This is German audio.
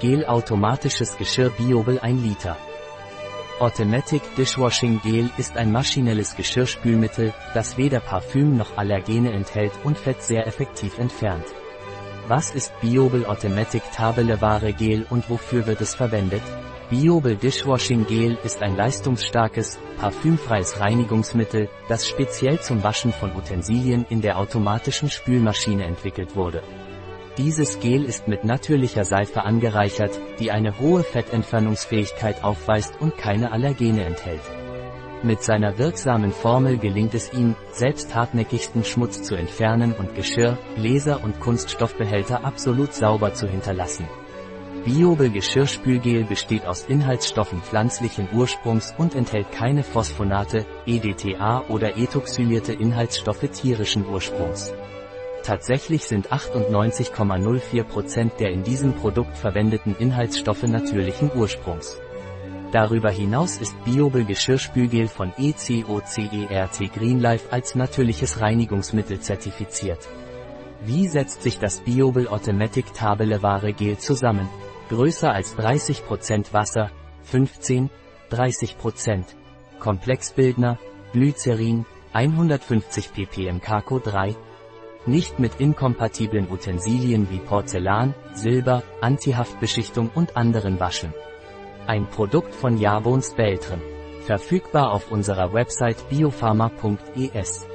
Gel automatisches Geschirr Biobel 1 Liter. Automatic Dishwashing Gel ist ein maschinelles Geschirrspülmittel, das weder Parfüm noch Allergene enthält und Fett sehr effektiv entfernt. Was ist Biobel Automatic Tabeleware Gel und wofür wird es verwendet? Biobel Dishwashing Gel ist ein leistungsstarkes, parfümfreies Reinigungsmittel, das speziell zum Waschen von Utensilien in der automatischen Spülmaschine entwickelt wurde. Dieses Gel ist mit natürlicher Seife angereichert, die eine hohe Fettentfernungsfähigkeit aufweist und keine Allergene enthält. Mit seiner wirksamen Formel gelingt es ihm, selbst hartnäckigsten Schmutz zu entfernen und Geschirr, Gläser und Kunststoffbehälter absolut sauber zu hinterlassen. Biobel Geschirrspülgel besteht aus Inhaltsstoffen pflanzlichen Ursprungs und enthält keine Phosphonate, EDTA oder ethoxylierte Inhaltsstoffe tierischen Ursprungs. Tatsächlich sind 98,04% der in diesem Produkt verwendeten Inhaltsstoffe natürlichen Ursprungs. Darüber hinaus ist Biobel Geschirrspülgel von ECOCERT Greenlife als natürliches Reinigungsmittel zertifiziert. Wie setzt sich das Biobel Automatic Tabeleware Gel zusammen? Größer als 30% Wasser, 15, 30%. Komplexbildner, Glycerin, 150 ppm Kako 3, nicht mit inkompatiblen Utensilien wie Porzellan, Silber, Antihaftbeschichtung und anderen Waschen. Ein Produkt von Jabons Beltren. Verfügbar auf unserer Website biopharma.es.